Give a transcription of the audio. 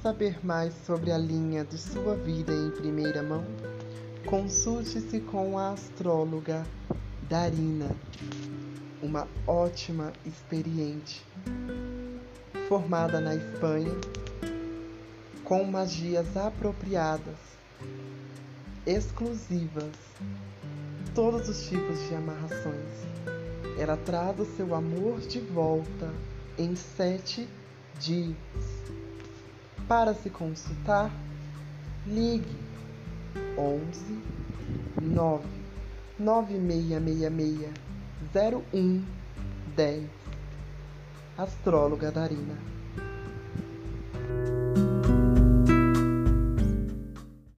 saber mais sobre a linha de sua vida em primeira mão? Consulte-se com a astróloga Darina, uma ótima experiente, formada na Espanha, com magias apropriadas, exclusivas, todos os tipos de amarrações. Ela traz o seu amor de volta em sete dias. Para se consultar, ligue 11 9 9666 01 10. Astróloga Darina.